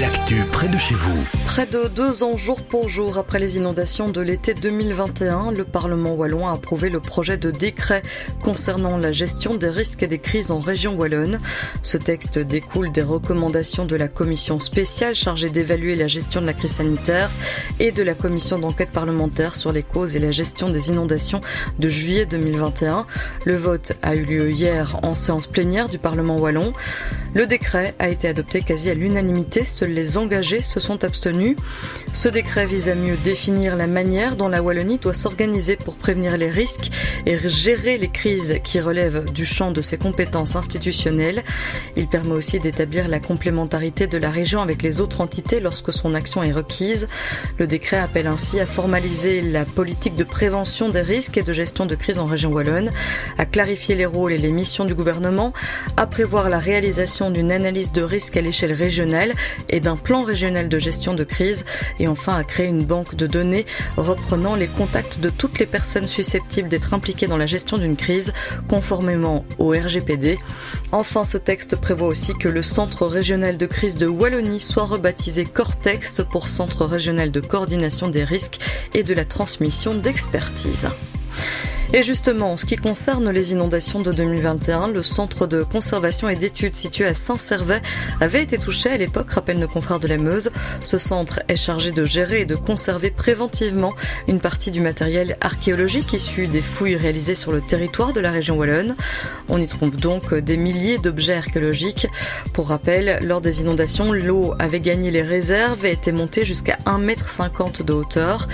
L'actu près de chez vous. Près de deux ans jour pour jour après les inondations de l'été 2021, le Parlement wallon a approuvé le projet de décret concernant la gestion des risques et des crises en région wallonne. Ce texte découle des recommandations de la commission spéciale chargée d'évaluer la gestion de la crise sanitaire et de la commission d'enquête parlementaire sur les causes et la gestion des inondations de juillet 2021. Le vote a eu lieu hier en séance plénière du Parlement wallon. Le décret a été adopté quasi à l'unanimité, seuls les engagés se sont abstenus. Ce décret vise à mieux définir la manière dont la Wallonie doit s'organiser pour prévenir les risques et gérer les crises qui relèvent du champ de ses compétences institutionnelles. Il permet aussi d'établir la complémentarité de la région avec les autres entités lorsque son action est requise. Le décret appelle ainsi à formaliser la politique de prévention des risques et de gestion de crise en région wallonne, à clarifier les rôles et les missions du gouvernement, à prévoir la réalisation d'une analyse de risque à l'échelle régionale et d'un plan régional de gestion de crise et enfin à créer une banque de données reprenant les contacts de toutes les personnes susceptibles d'être impliquées dans la gestion d'une crise conformément au RGPD. Enfin, ce texte prévoit aussi que le Centre régional de crise de Wallonie soit rebaptisé Cortex pour Centre régional de coordination des risques et de la transmission d'expertise. Et justement, en ce qui concerne les inondations de 2021, le centre de conservation et d'études situé à Saint-Servais avait été touché à l'époque, rappelle nos confrères de la Meuse. Ce centre est chargé de gérer et de conserver préventivement une partie du matériel archéologique issu des fouilles réalisées sur le territoire de la région wallonne. On y trouve donc des milliers d'objets archéologiques. Pour rappel, lors des inondations, l'eau avait gagné les réserves et était montée jusqu'à 1,50 m de hauteur.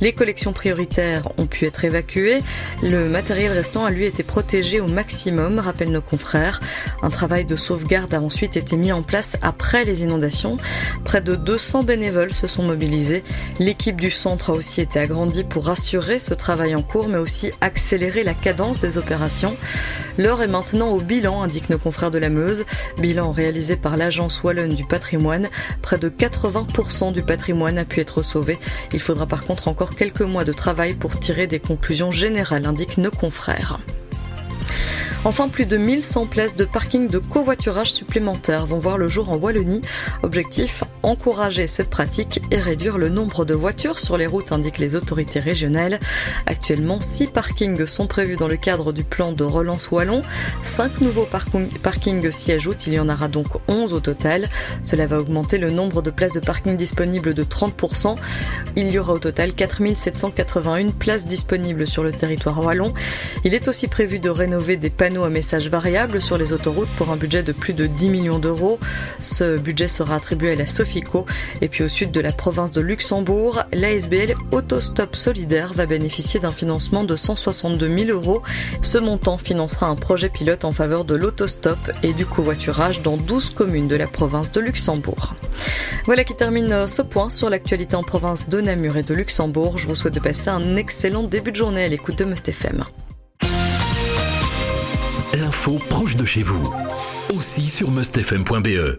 Les collections prioritaires ont pu être évacuées. Le matériel restant a lui été protégé au maximum, rappellent nos confrères. Un travail de sauvegarde a ensuite été mis en place après les inondations. Près de 200 bénévoles se sont mobilisés. L'équipe du centre a aussi été agrandie pour assurer ce travail en cours, mais aussi accélérer la cadence des opérations. L'heure est maintenant au bilan, indiquent nos confrères de la Meuse. Bilan réalisé par l'agence Wallonne du patrimoine. Près de 80% du patrimoine a pu être sauvé. Il faudra par contre encore quelques mois de travail pour tirer des conclusions générales indiquent nos confrères. Enfin, plus de 1100 places de parking de covoiturage supplémentaires vont voir le jour en Wallonie. Objectif encourager cette pratique et réduire le nombre de voitures sur les routes, indiquent les autorités régionales. Actuellement, 6 parkings sont prévus dans le cadre du plan de relance wallon. 5 nouveaux parkings s'y ajoutent, il y en aura donc 11 au total. Cela va augmenter le nombre de places de parking disponibles de 30%. Il y aura au total 4781 places disponibles sur le territoire wallon. Il est aussi prévu de rénover des panneaux à messages variables sur les autoroutes pour un budget de plus de 10 millions d'euros. Ce budget sera attribué à la Sofico. Et puis au sud de la province de Luxembourg, l'ASBL Autostop Solidaire va bénéficier d'un financement de 162 000 euros. Ce montant financera un projet pilote en faveur de l'autostop et du covoiturage dans 12 communes de la province de Luxembourg. Voilà qui termine ce point sur l'actualité en province de Namur et de Luxembourg. Je vous souhaite de passer un excellent début de journée à l'écoute de Must FM. L'info proche de chez vous, aussi sur mustfm.be.